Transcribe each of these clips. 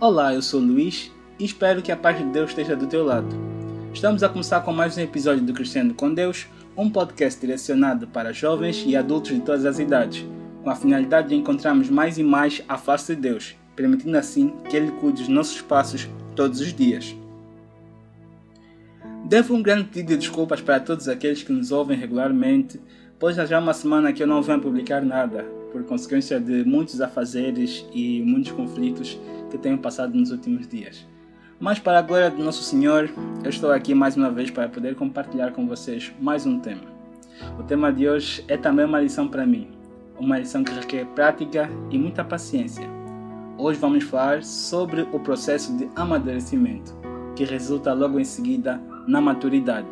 Olá, eu sou Luiz e espero que a paz de Deus esteja do teu lado. Estamos a começar com mais um episódio do Crescendo com Deus, um podcast direcionado para jovens e adultos de todas as idades, com a finalidade de encontrarmos mais e mais a face de Deus, permitindo assim que Ele cuide dos nossos passos todos os dias. Devo um grande pedido de desculpas para todos aqueles que nos ouvem regularmente, pois já há uma semana que eu não venho publicar nada, por consequência de muitos afazeres e muitos conflitos que tenho passado nos últimos dias. Mas, para a glória do nosso Senhor, eu estou aqui mais uma vez para poder compartilhar com vocês mais um tema. O tema de hoje é também uma lição para mim, uma lição que requer prática e muita paciência. Hoje vamos falar sobre o processo de amadurecimento, que resulta logo em seguida na maturidade.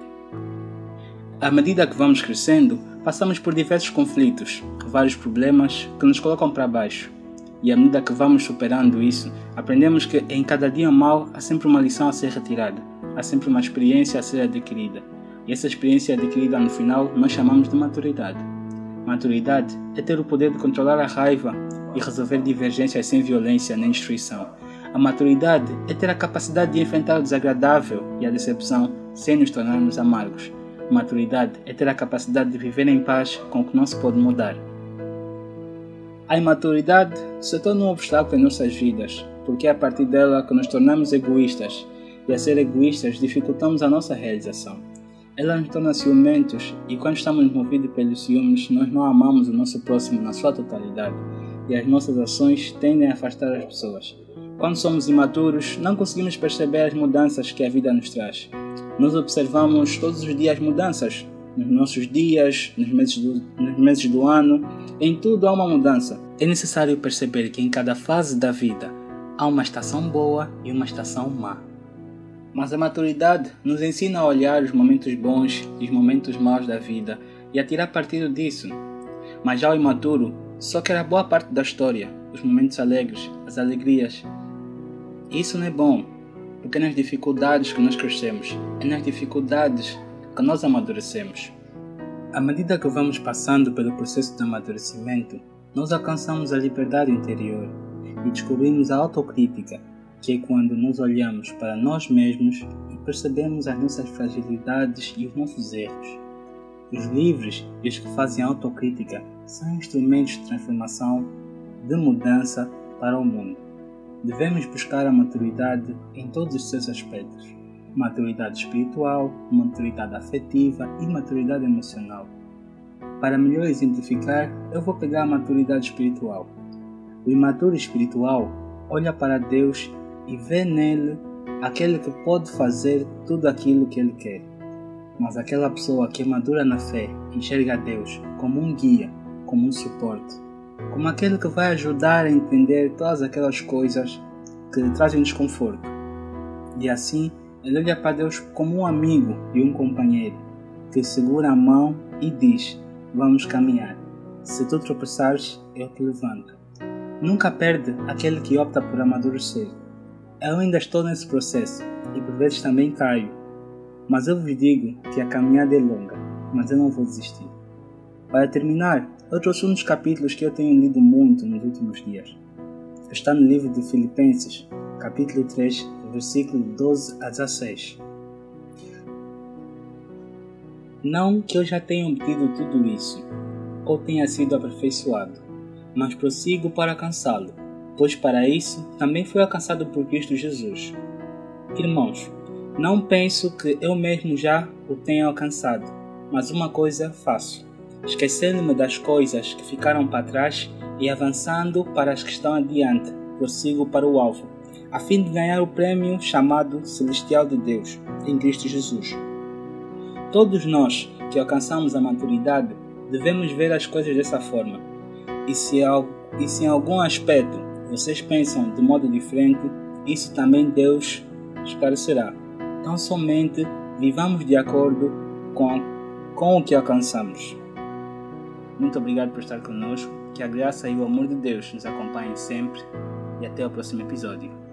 À medida que vamos crescendo, passamos por diversos conflitos, vários problemas que nos colocam para baixo. E à medida que vamos superando isso, aprendemos que em cada dia mal há sempre uma lição a ser retirada, há sempre uma experiência a ser adquirida. E essa experiência adquirida no final nós chamamos de maturidade. Maturidade é ter o poder de controlar a raiva e resolver divergências sem violência nem destruição. A maturidade é ter a capacidade de enfrentar o desagradável e a decepção sem nos tornarmos amargos. Maturidade é ter a capacidade de viver em paz com o que não se pode mudar. A imaturidade se torna um obstáculo em nossas vidas, porque é a partir dela que nos tornamos egoístas, e a ser egoístas dificultamos a nossa realização. Ela nos torna ciumentos, e quando estamos movidos pelos ciúmes, nós não amamos o nosso próximo na sua totalidade, e as nossas ações tendem a afastar as pessoas. Quando somos imaturos, não conseguimos perceber as mudanças que a vida nos traz. Nós observamos todos os dias mudanças, nos nossos dias, nos meses, do, nos meses do ano, em tudo há uma mudança. É necessário perceber que em cada fase da vida há uma estação boa e uma estação má. Mas a maturidade nos ensina a olhar os momentos bons e os momentos maus da vida e a tirar partido disso. Mas já o imaturo só quer a boa parte da história, os momentos alegres, as alegrias. Isso não é bom, porque é nas dificuldades que nós crescemos, é nas dificuldades que nós amadurecemos. À medida que vamos passando pelo processo de amadurecimento, nós alcançamos a liberdade interior e descobrimos a autocrítica, que é quando nos olhamos para nós mesmos e percebemos as nossas fragilidades e os nossos erros. Os livres e os que fazem autocrítica são instrumentos de transformação, de mudança para o mundo. Devemos buscar a maturidade em todos os seus aspectos maturidade espiritual, maturidade afetiva e maturidade emocional. Para melhor exemplificar, eu vou pegar a maturidade espiritual. O imaturo espiritual olha para Deus e vê nele aquele que pode fazer tudo aquilo que ele quer. Mas aquela pessoa que é madura na fé enxerga Deus como um guia, como um suporte, como aquele que vai ajudar a entender todas aquelas coisas que lhe trazem desconforto. E assim, ele olha para Deus como um amigo e um companheiro que segura a mão e diz: Vamos caminhar. Se tu tropeçares, eu te levanto. Nunca perde aquele que opta por amadurecer. Eu ainda estou nesse processo e por vezes também caio. Mas eu vos digo que a caminhada é longa, mas eu não vou desistir. Para terminar, eu trouxe um dos capítulos que eu tenho lido muito nos últimos dias. Está no livro de Filipenses, capítulo 3, versículo 12 a 16. Não que eu já tenha obtido tudo isso, ou tenha sido aperfeiçoado, mas prossigo para alcançá-lo, pois para isso também fui alcançado por Cristo Jesus. Irmãos, não penso que eu mesmo já o tenha alcançado, mas uma coisa faço, esquecendo-me das coisas que ficaram para trás e avançando para as que estão adiante, prossigo para o alvo a fim de ganhar o prêmio chamado Celestial de Deus em Cristo Jesus. Todos nós que alcançamos a maturidade devemos ver as coisas dessa forma. E se, e se em algum aspecto vocês pensam de modo diferente, isso também Deus esclarecerá. Então somente vivamos de acordo com, com o que alcançamos. Muito obrigado por estar conosco. Que a graça e o amor de Deus nos acompanhem sempre. E até o próximo episódio.